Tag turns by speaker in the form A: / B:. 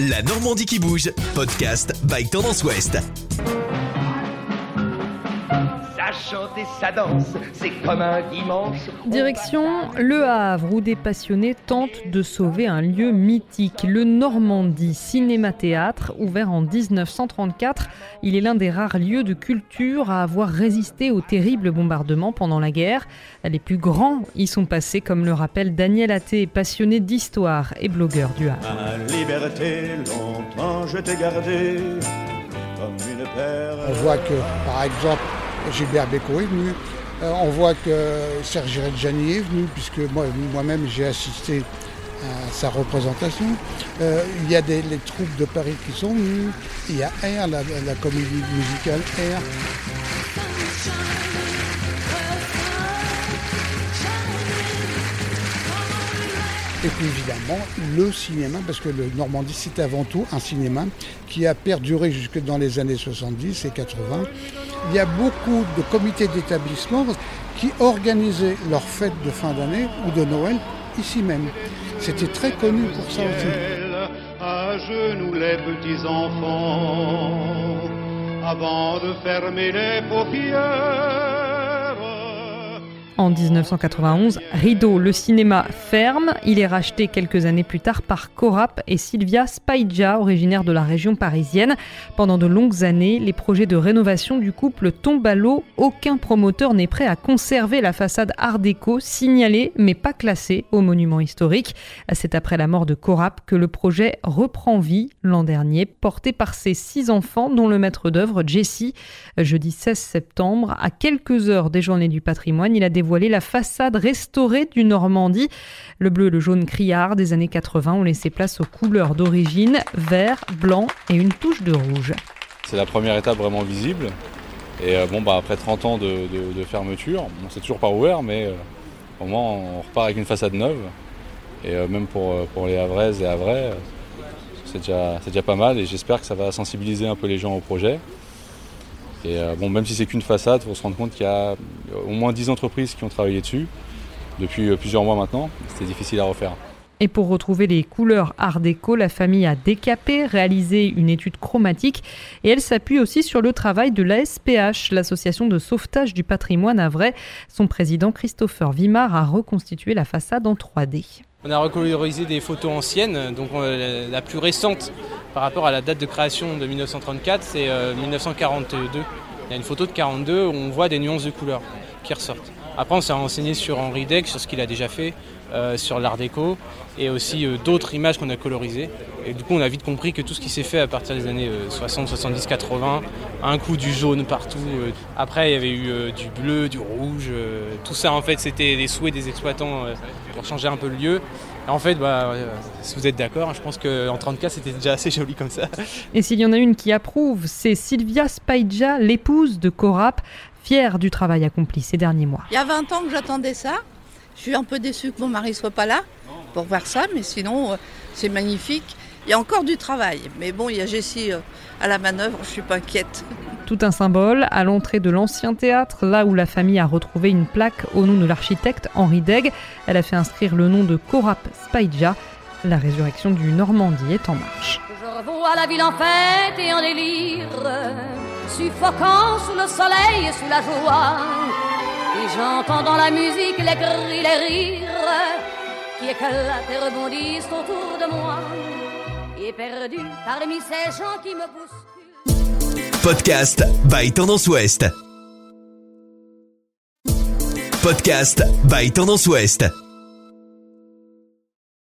A: La Normandie qui bouge, podcast by Tendance Ouest.
B: Ça chante et ça danse, c'est comme un dimanche.
C: Direction Le Havre, où des passionnés tentent de sauver un lieu mythique, le Normandie Cinéma-Théâtre, ouvert en 1934. Il est l'un des rares lieux de culture à avoir résisté aux terribles bombardements pendant la guerre. Les plus grands y sont passés, comme le rappelle Daniel Atté, passionné d'histoire et blogueur du Havre.
D: Ma liberté, longtemps je t'ai gardé comme une paire.
E: On voit que, par exemple, Gilbert Bécaud est venu. Euh, on voit que Serge Reggiani est venu, puisque moi- moi-même j'ai assisté à sa représentation. Euh, il y a les troupes de Paris qui sont venues. Il y a R, la, la comédie musicale R. Et puis évidemment, le cinéma, parce que le Normandie, c'est avant tout un cinéma qui a perduré jusque dans les années 70 et 80. Il y a beaucoup de comités d'établissement qui organisaient leurs fêtes de fin d'année ou de Noël ici même. C'était très connu pour ça aussi.
D: À genoux les petits enfants avant de fermer les paupières.
C: En 1991, Rideau, le cinéma ferme. Il est racheté quelques années plus tard par Corap et Sylvia Spaidja, originaire de la région parisienne. Pendant de longues années, les projets de rénovation du couple tombent à l'eau. Aucun promoteur n'est prêt à conserver la façade art déco, signalée mais pas classée au monument historique. C'est après la mort de Corap que le projet reprend vie l'an dernier, porté par ses six enfants, dont le maître d'œuvre, Jessie. Jeudi 16 septembre, à quelques heures des Journées du patrimoine, il a dévoilé la façade restaurée du Normandie. Le bleu et le jaune criard des années 80 ont laissé place aux couleurs d'origine, vert, blanc et une touche de rouge.
F: C'est la première étape vraiment visible. Et euh, bon, bah, après 30 ans de, fermeture, bon, c'est toujours pas ouvert, mais euh, au moins on repart avec une façade neuve. Et euh, même pour, les Havraises et Havrais, c'est déjà pas mal. Et j'espère que ça va sensibiliser un peu les gens au projet. Et euh, bon, même si c'est qu'une façade, il faut se rendre compte qu'il y a au moins 10 entreprises qui ont travaillé dessus depuis euh, plusieurs mois maintenant. C'était difficile à refaire.
C: Et pour retrouver les couleurs art déco, la famille a décapé, réalisé une étude chromatique et elle s'appuie aussi sur le travail de l'ASPH, l'association de sauvetage du patrimoine à vrai. Son président Christopher Vimard a reconstitué la façade en 3D.
G: On a recolorisé des photos anciennes, donc euh, la- plus récente par rapport à la date de création de 1934, c'est euh, 1942. Il y a une photo de 42 où on voit des nuances de couleurs qui ressortent. Après, on s'est renseigné sur Henri Deck, sur ce qu'il a déjà fait, euh, sur l'art déco, et aussi euh, d'autres images qu'on a colorisées. Et du coup, on a vite compris que tout ce qui s'est fait à partir des années euh, 60, 70, 80, un coup du jaune partout. euh. Après, il y avait eu du bleu, du rouge. tout ça, en fait, c'était les souhaits des exploitants pour changer un peu le lieu. En fait, bah, si vous êtes d'accord, hein, je pense qu'en 34, c'était déjà assez joli comme ça.
C: Et s'il y en a une qui approuve, c'est Sylvia Spaidja, l'épouse de Corap, fière du travail accompli ces derniers mois.
H: Il y a 20 ans que j'attendais ça. Je suis un peu déçue que mon mari soit pas là pour voir ça, mais sinon, euh, c'est magnifique. Il y a encore du travail, mais bon, il y a Jessie euh, à la manœuvre, je suis pas inquiète.
C: Tout un symbole à l'entrée de l'ancien théâtre, là où la famille a retrouvé une plaque au nom de l'architecte Henri Degg. Elle a fait inscrire le nom de Corap Spaidja. La résurrection du Normandie est en marche.
I: Je revois la ville en fête et en délire, suffoquant sous le soleil et sous la joie. Et j'entends dans la musique les cris, les rires qui éclatent et rebondissent autour de moi. Et perdu parmi ces gens qui me bousculent.
A: Podcast by Tendance Ouest. Podcast by Tendance Ouest.